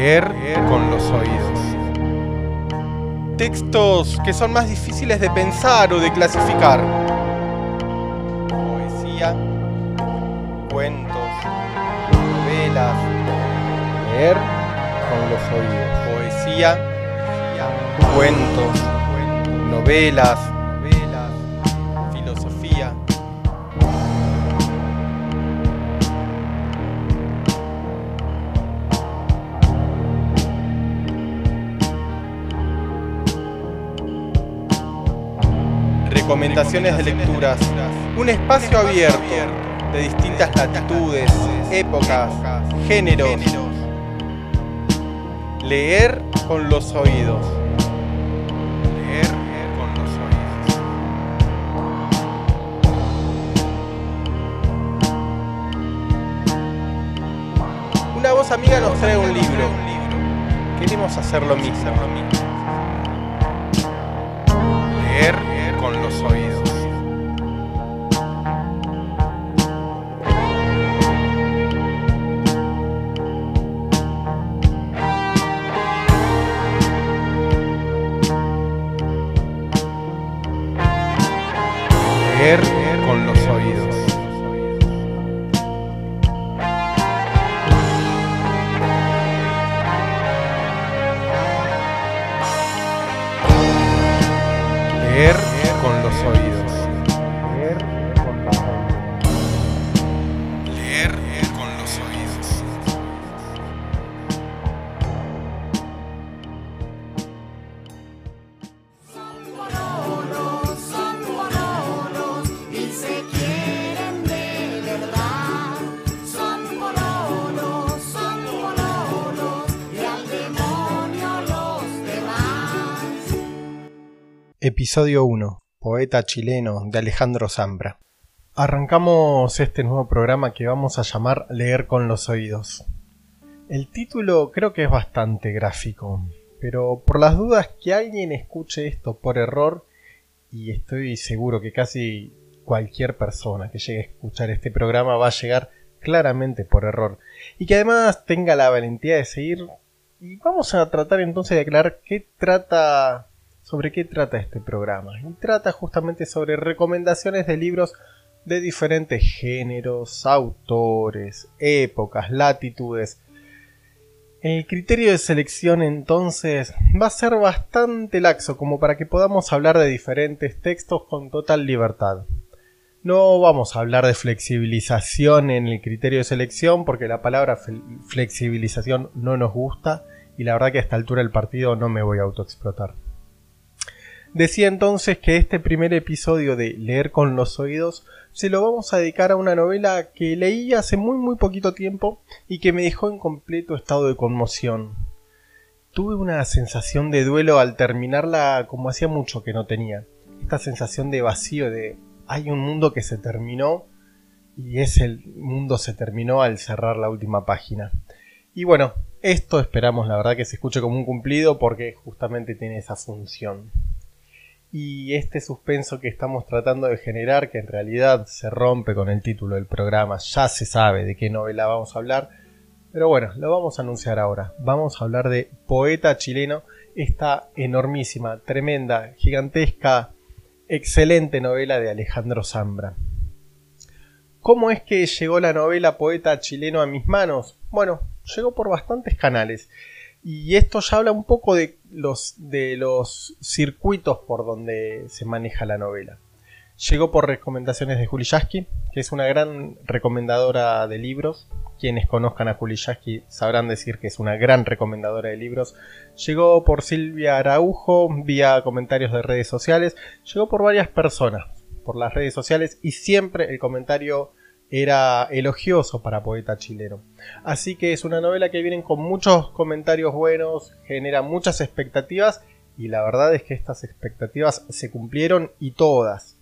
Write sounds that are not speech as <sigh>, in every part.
Leer con los oídos. Textos que son más difíciles de pensar o de clasificar. Poesía, cuentos, novelas. Leer con los oídos. Poesía, cuentos, novelas, Recomendaciones de lecturas. Un espacio abierto de distintas latitudes, épocas, géneros. Leer con los oídos. Leer con los oídos. Una voz amiga nos trae un libro. Queremos hacer lo mismo. Con los oídos. Episodio 1. Poeta chileno de Alejandro Zambra. Arrancamos este nuevo programa que vamos a llamar Leer con los oídos. El título creo que es bastante gráfico, pero por las dudas que alguien escuche esto por error, y estoy seguro que casi cualquier persona que llegue a escuchar este programa va a llegar claramente por error, y que además tenga la valentía de seguir, y vamos a tratar entonces de aclarar qué trata sobre qué trata este programa. Trata justamente sobre recomendaciones de libros de diferentes géneros, autores, épocas, latitudes. El criterio de selección entonces va a ser bastante laxo como para que podamos hablar de diferentes textos con total libertad. No vamos a hablar de flexibilización en el criterio de selección porque la palabra flexibilización no nos gusta y la verdad que a esta altura del partido no me voy a autoexplotar. Decía entonces que este primer episodio de Leer con los oídos se lo vamos a dedicar a una novela que leí hace muy muy poquito tiempo y que me dejó en completo estado de conmoción. Tuve una sensación de duelo al terminarla como hacía mucho que no tenía. Esta sensación de vacío de hay un mundo que se terminó y ese mundo se terminó al cerrar la última página. Y bueno, esto esperamos la verdad que se escuche como un cumplido porque justamente tiene esa función y este suspenso que estamos tratando de generar, que en realidad se rompe con el título del programa, ya se sabe de qué novela vamos a hablar, pero bueno, lo vamos a anunciar ahora. Vamos a hablar de Poeta chileno, esta enormísima, tremenda, gigantesca, excelente novela de Alejandro Zambra. ¿Cómo es que llegó la novela Poeta chileno a mis manos? Bueno, llegó por bastantes canales. Y esto ya habla un poco de los, de los circuitos por donde se maneja la novela. Llegó por recomendaciones de Juli Yasky, que es una gran recomendadora de libros. Quienes conozcan a Juli Yasky sabrán decir que es una gran recomendadora de libros. Llegó por Silvia Araujo, vía comentarios de redes sociales. Llegó por varias personas, por las redes sociales, y siempre el comentario era elogioso para poeta chileno. Así que es una novela que viene con muchos comentarios buenos, genera muchas expectativas y la verdad es que estas expectativas se cumplieron y todas.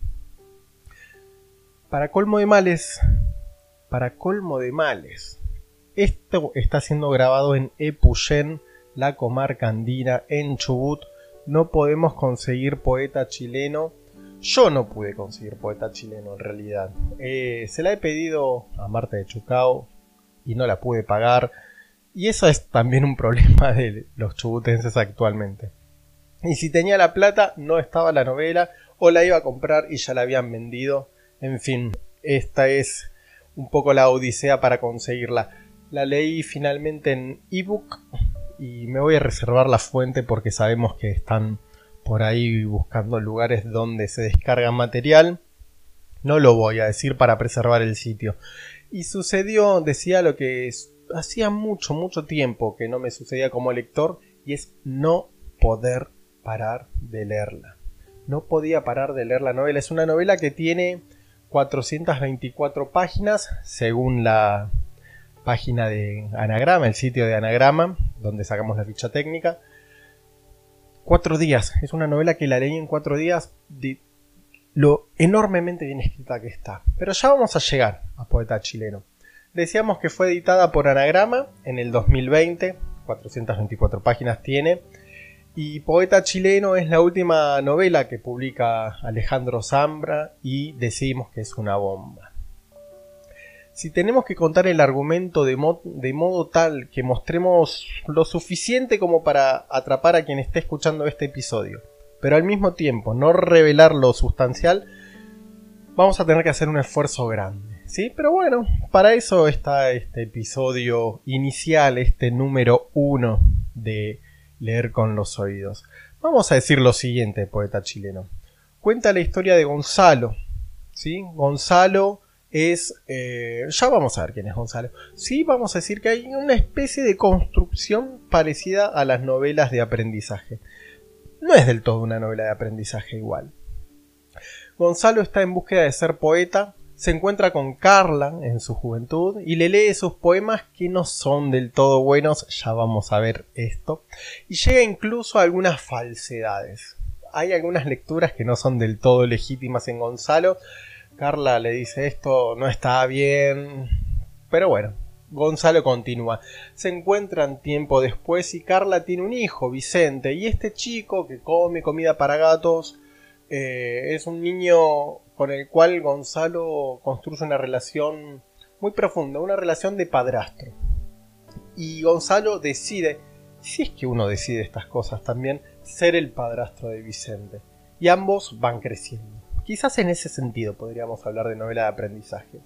Para colmo de males, para colmo de males, esto está siendo grabado en Epuyén, la comarca andina, en Chubut. No podemos conseguir poeta chileno yo no pude conseguir poeta chileno en realidad. Eh, se la he pedido a Marta de Chucao y no la pude pagar. Y eso es también un problema de los chubutenses actualmente. Y si tenía la plata, no estaba la novela, o la iba a comprar y ya la habían vendido. En fin, esta es un poco la odisea para conseguirla. La leí finalmente en ebook y me voy a reservar la fuente porque sabemos que están por ahí buscando lugares donde se descarga material. No lo voy a decir para preservar el sitio. Y sucedió, decía lo que hacía mucho, mucho tiempo que no me sucedía como lector y es no poder parar de leerla. No podía parar de leer la novela. Es una novela que tiene 424 páginas según la página de Anagrama, el sitio de Anagrama, donde sacamos la ficha técnica. Cuatro días. Es una novela que la leí en cuatro días de lo enormemente bien escrita que está. Pero ya vamos a llegar a Poeta Chileno. Decíamos que fue editada por Anagrama en el 2020. 424 páginas tiene. Y Poeta Chileno es la última novela que publica Alejandro Zambra y decimos que es una bomba. Si tenemos que contar el argumento de, modo tal que mostremos lo suficiente como para atrapar a quien esté escuchando este episodio, pero al mismo tiempo no revelar lo sustancial, vamos a tener que hacer un esfuerzo grande. ¿Sí? Pero bueno, para eso está este episodio inicial, este número uno de leer con los oídos. Vamos a decir lo siguiente, poeta chileno. Cuenta la historia de Gonzalo. ¿sí? Gonzalo es... Eh, ya vamos a ver quién es Gonzalo. Sí, vamos a decir que hay una especie de construcción parecida a las novelas de aprendizaje. No es del todo una novela de aprendizaje igual. Gonzalo está en búsqueda de ser poeta, se encuentra con Carla en su juventud y le lee sus poemas que no son del todo buenos, ya vamos a ver esto, y llega incluso a algunas falsedades. Hay algunas lecturas que no son del todo legítimas en Gonzalo. Carla le dice esto no está bien, pero bueno, Gonzalo continúa. Se encuentran tiempo después y Carla tiene un hijo, Vicente, y este chico que come comida para gatos eh, es un niño con el cual Gonzalo construye una relación muy profunda, una relación de padrastro. Y Gonzalo decide, si es que uno decide estas cosas también, ser el padrastro de Vicente. Y ambos van creciendo. Quizás en ese sentido podríamos hablar de novela de aprendizaje.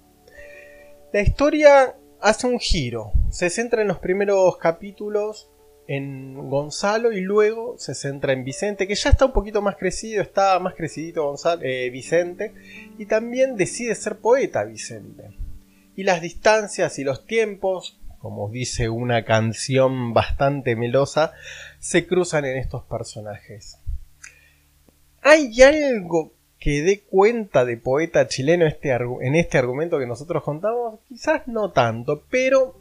La historia hace un giro, se centra en los primeros capítulos en Gonzalo y luego se centra en Vicente, que ya está un poquito más crecido, está más crecidito Gonzalo, eh, Vicente, y también decide ser poeta Vicente. Y las distancias y los tiempos, como dice una canción bastante melosa, se cruzan en estos personajes. ¿Hay algo que dé cuenta de poeta chileno este en este argumento que nosotros contamos? Quizás no tanto, pero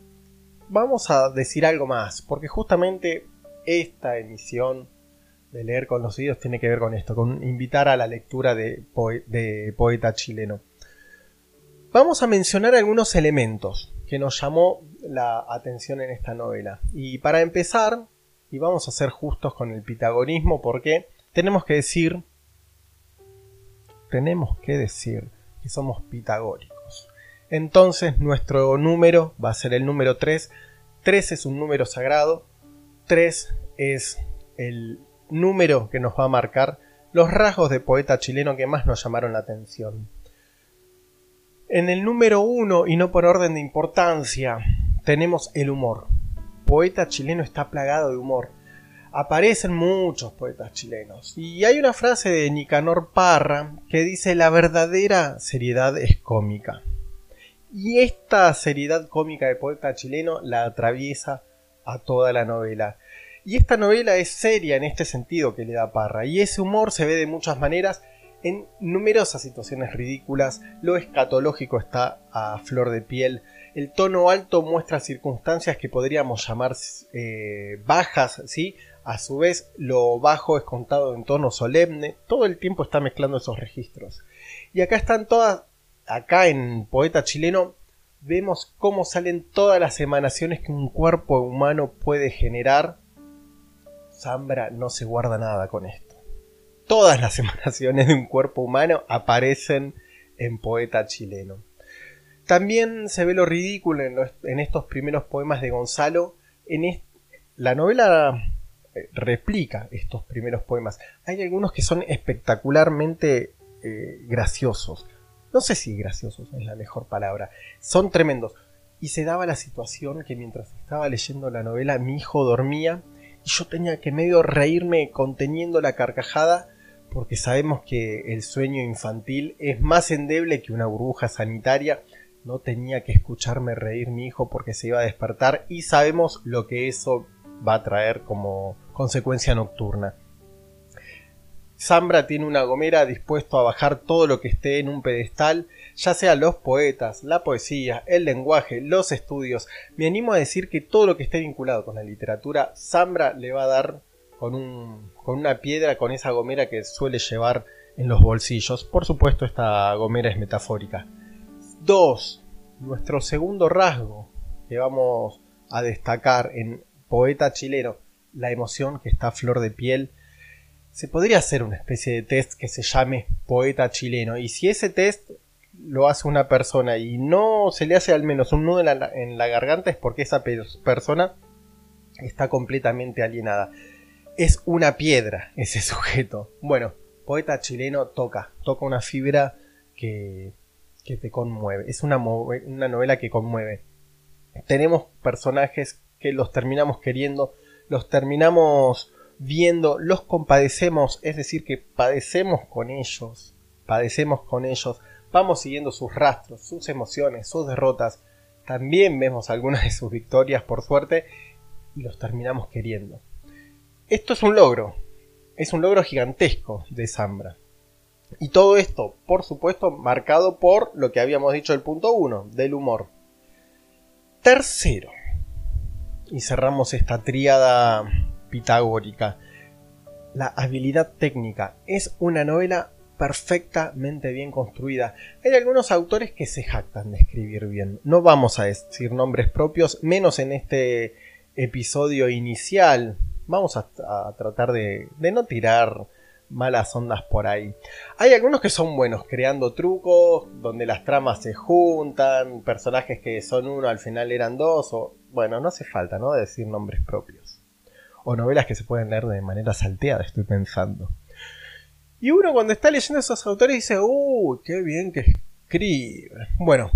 vamos a decir algo más, porque justamente esta emisión de leer con los oídos tiene que ver con esto, con invitar a la lectura de, poeta chileno. Vamos a mencionar algunos elementos que nos llamó la atención en esta novela. Y para empezar, y vamos a ser justos con el pitagorismo, porque tenemos que decir, tenemos que decir que somos pitagóricos entonces nuestro número va a ser el número 3. 3 es un número sagrado. 3 es el número que nos va a marcar los rasgos de poeta chileno que más nos llamaron la atención. En el número 1, y no por orden de importancia, tenemos el humor. Poeta chileno está plagado de humor. Aparecen muchos poetas chilenos. Y hay una frase de Nicanor Parra que dice la verdadera seriedad es cómica. Y esta seriedad cómica de poeta chileno la atraviesa a toda la novela. Y esta novela es seria en este sentido que le da Parra. Y ese humor se ve de muchas maneras en numerosas situaciones ridículas. Lo escatológico está a flor de piel. El tono alto muestra circunstancias que podríamos llamar eh, bajas, ¿sí? A su vez, lo bajo es contado en tono solemne. Todo el tiempo está mezclando esos registros. Y acá están todas acá en Poeta Chileno vemos cómo salen todas las emanaciones que un cuerpo humano puede generar. Zambra no se guarda nada con esto. Todas las <laughs> emanaciones de un cuerpo humano aparecen en Poeta Chileno. También se ve lo ridículo en, estos primeros poemas de Gonzalo, En la novela replica estos primeros poemas. Hay algunos que son espectacularmente eh, graciosos. No sé si graciosos es la mejor palabra. Son tremendos. Y se daba la situación que mientras estaba leyendo la novela mi hijo dormía y yo tenía que medio reírme conteniendo la carcajada porque sabemos que el sueño infantil es más endeble que una burbuja sanitaria. No tenía que escucharme reír mi hijo porque se iba a despertar y sabemos lo que eso va a traer como consecuencia nocturna. Zambra tiene una gomera dispuesto a bajar todo lo que esté en un pedestal, ya sea los poetas, la poesía, el lenguaje, los estudios. Me animo a decir que todo lo que esté vinculado con la literatura, Zambra le va a dar con, un, con una piedra, con esa gomera que suele llevar en los bolsillos. Por supuesto, esta gomera es metafórica. 2. Nuestro segundo rasgo que vamos a destacar en poeta chileno, la emoción que está a flor de piel. Se podría hacer una especie de test que se llame poeta chileno y si ese test lo hace una persona y no se le hace al menos un nudo en la, en la garganta es porque esa pe- persona está completamente alienada. Es una piedra ese <laughs> sujeto. Bueno, poeta chileno toca, toca una fibra que, que te conmueve. Es una, una novela que conmueve. Tenemos personajes que los terminamos queriendo, los terminamos viendo, los compadecemos, es decir, que padecemos con ellos, padecemos con ellos, vamos siguiendo sus rastros, sus emociones, sus derrotas, también vemos algunas de sus victorias por suerte y los terminamos queriendo. Esto es un logro, es un logro gigantesco de Zambra. Y todo esto, por supuesto, marcado por lo que habíamos dicho el punto 1, del humor. Tercero, y cerramos esta tríada pitagórica. La habilidad técnica es una novela perfectamente bien construida. Hay algunos autores que se jactan de escribir bien. No vamos a decir nombres propios, menos en este episodio inicial. Vamos a, tratar de, no tirar malas ondas por ahí. Hay algunos que son buenos creando trucos, donde las tramas se juntan, personajes que son uno al final eran dos, bueno, no hace falta, ¿no? Decir nombres propios. O novelas que se pueden leer de manera salteada, estoy pensando. Y uno cuando está leyendo esos autores dice, ¡uh, qué bien que escribe! Bueno,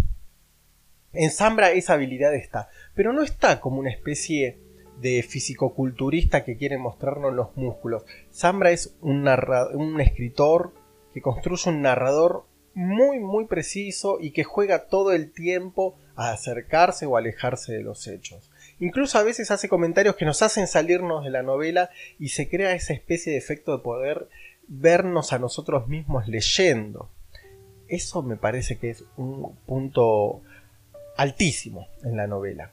en Zambra esa habilidad está, pero no está como una especie de fisicoculturista que quiere mostrarnos los músculos. Zambra es un, un escritor que construye un narrador muy muy preciso y que juega todo el tiempo a acercarse o alejarse de los hechos. Incluso a veces hace comentarios que nos hacen salirnos de la novela y se crea esa especie de efecto de poder vernos a nosotros mismos leyendo. Eso me parece que es un punto altísimo en la novela.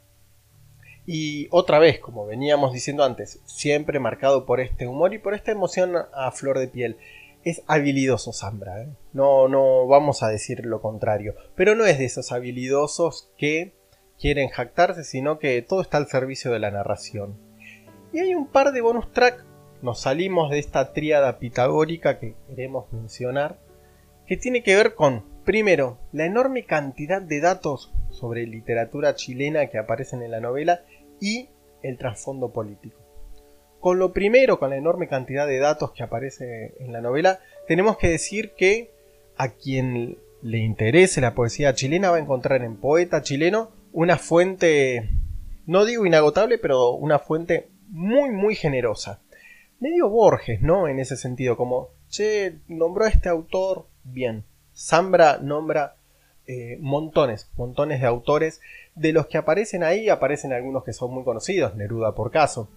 Y otra vez, como veníamos diciendo antes, siempre marcado por este humor y por esta emoción a flor de piel. Es habilidoso Zambra, ¿eh? no, no vamos a decir lo contrario, pero no es de esos habilidosos que quieren jactarse, sino que todo está al servicio de la narración. Y hay un par de bonus track, nos salimos de esta tríada pitagórica que queremos mencionar, que tiene que ver con, primero, la enorme cantidad de datos sobre literatura chilena que aparecen en la novela y el trasfondo político. Con lo primero, con la enorme cantidad de datos que aparece en la novela, tenemos que decir que a quien le interese la poesía chilena va a encontrar en Poeta Chileno una fuente, no digo inagotable, pero una fuente muy, muy generosa. Medio Borges, ¿no? En ese sentido, como, che, nombró a este autor, bien. Zambra nombra eh, montones, montones de autores. De los que aparecen ahí, aparecen algunos que son muy conocidos, Neruda por caso.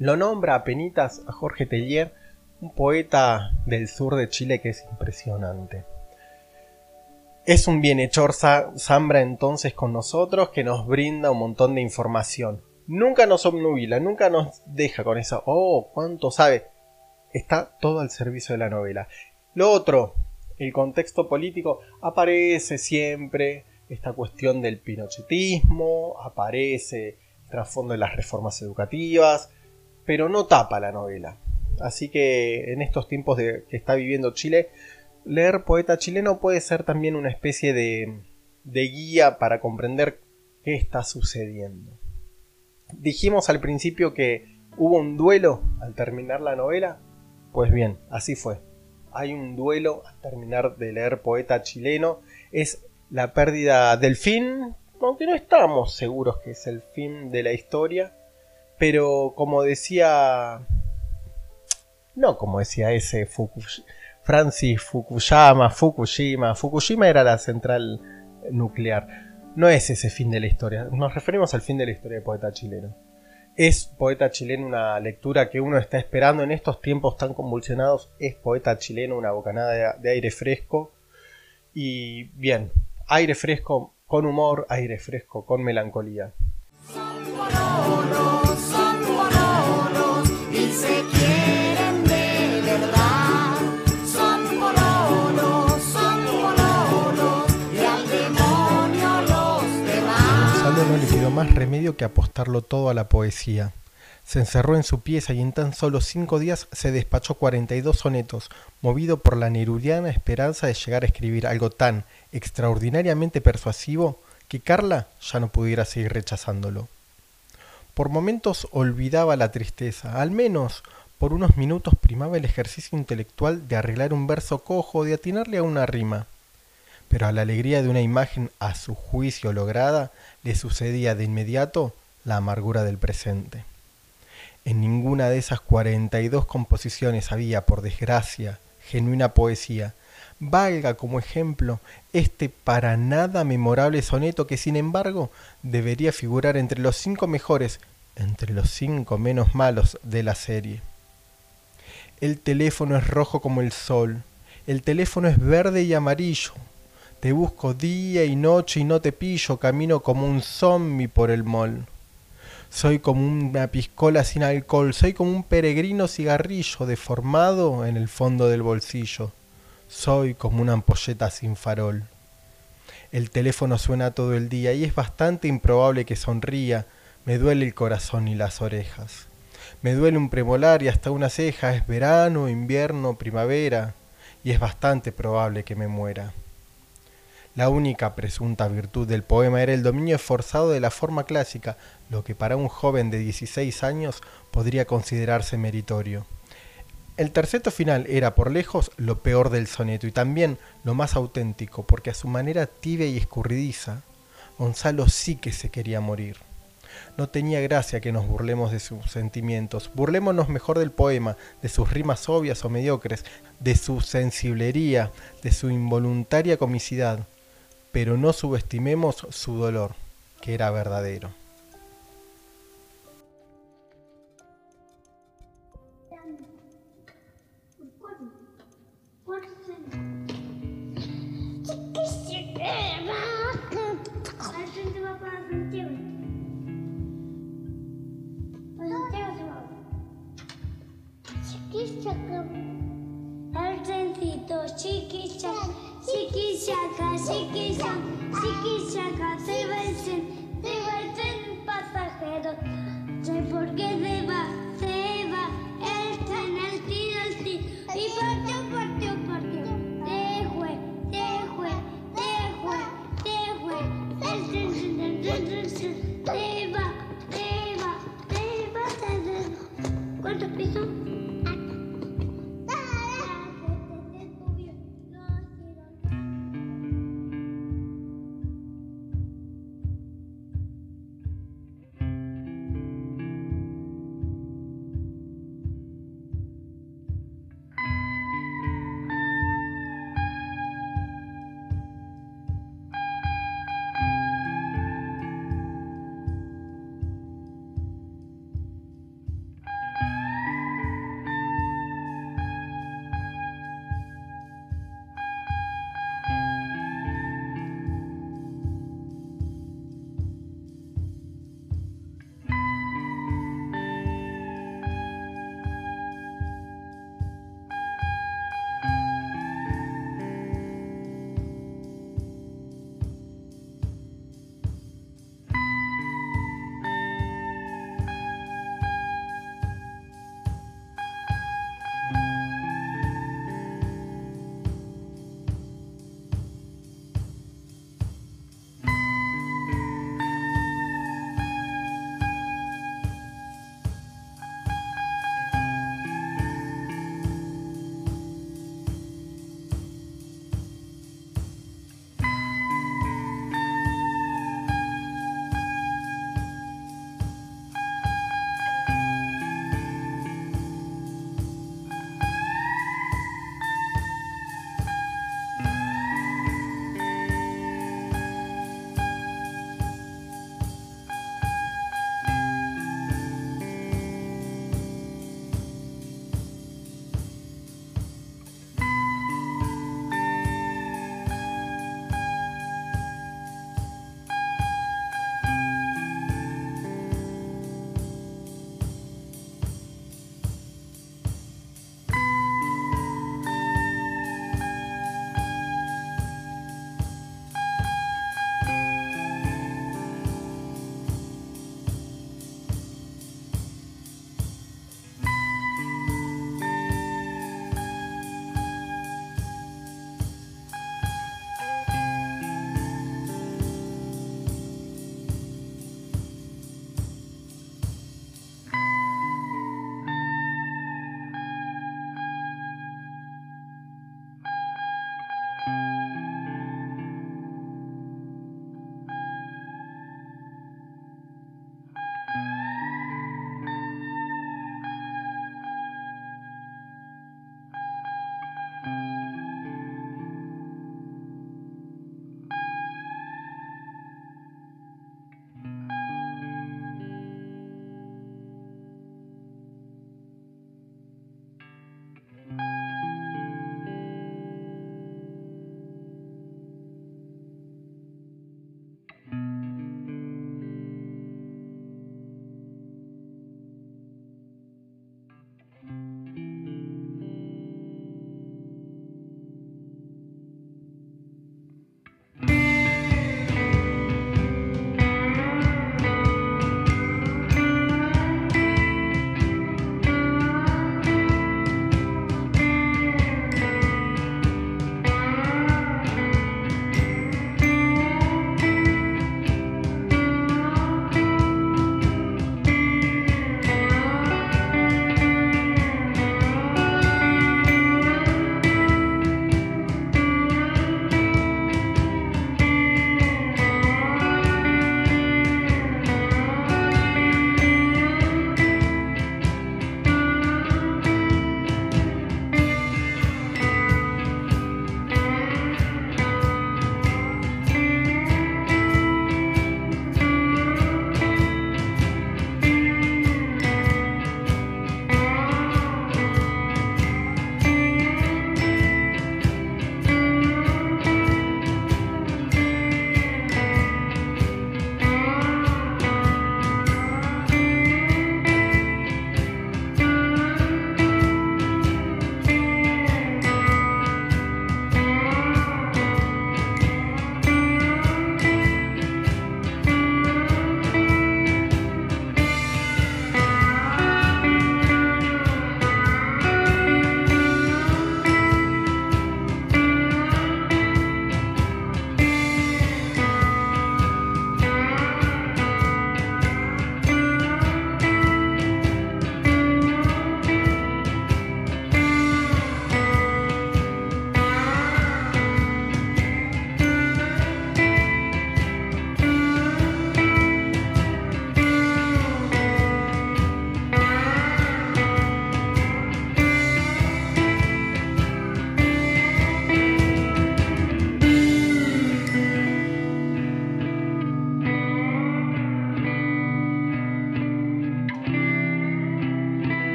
Lo nombra a penitas a Jorge Tellier, un poeta del sur de Chile que es impresionante. Es un bienhechor Zambra entonces con nosotros que nos brinda un montón de información. Nunca nos obnubila, nunca nos deja con eso, oh, cuánto sabe. Está todo al servicio de la novela. Lo otro, el contexto político, aparece siempre esta cuestión del pinochetismo, aparece el trasfondo de las reformas educativas, pero no tapa la novela. Así que en estos tiempos que está viviendo Chile, leer poeta chileno puede ser también una especie de, de guía para comprender qué está sucediendo. Dijimos al principio que hubo un duelo al terminar la novela. Pues bien, así fue. Hay un duelo al terminar de leer Poeta chileno. Es la pérdida del fin, aunque no estamos seguros que es el fin de la historia. Pero como decía... No como decía ese Fukush- Francis Fukuyama, Fukushima. Fukushima era la central nuclear. No es ese fin de la historia. Nos referimos al fin de la historia de Poeta chileno. Es Poeta chileno una lectura que uno está esperando en estos tiempos tan convulsionados. Es Poeta chileno una bocanada de aire fresco. Y bien, aire fresco con humor, aire fresco con melancolía. Remedio que apostarlo todo a la poesía. Se encerró en su pieza y en tan solo cinco días se despachó 42 sonetos, movido por la nerudiana esperanza de llegar a escribir algo tan extraordinariamente persuasivo que Carla ya no pudiera seguir rechazándolo. Por momentos olvidaba la tristeza, al menos por unos minutos primaba el ejercicio intelectual de arreglar un verso cojo, de atinarle a una rima pero a la alegría de una imagen a su juicio lograda le sucedía de inmediato la amargura del presente. En ninguna de esas 42 composiciones había, por desgracia, genuina poesía. Valga como ejemplo este para nada memorable soneto que sin embargo debería figurar entre los cinco mejores, entre los cinco menos malos de la serie. El teléfono es rojo como el sol, el teléfono es verde y amarillo, te busco día y noche y no te pillo, camino como un zombie por el mall. Soy como una piscola sin alcohol, soy como un peregrino cigarrillo deformado en el fondo del bolsillo. Soy como una ampolleta sin farol. El teléfono suena todo el día y es bastante improbable que sonría. Me duele el corazón y las orejas. Me duele un premolar y hasta una ceja. Es verano, invierno, primavera y es bastante probable que me muera. La única presunta virtud del poema era el dominio esforzado de la forma clásica, lo que para un joven de 16 años podría considerarse meritorio. El terceto final era por lejos lo peor del soneto y también lo más auténtico, porque a su manera tibia y escurridiza, Gonzalo sí que se quería morir. No tenía gracia que nos burlemos de sus sentimientos, burlémonos mejor del poema, de sus rimas obvias o mediocres, de su sensiblería, de su involuntaria comicidad, pero no subestimemos su dolor, que era verdadero.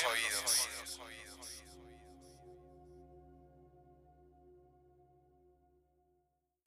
Oídos.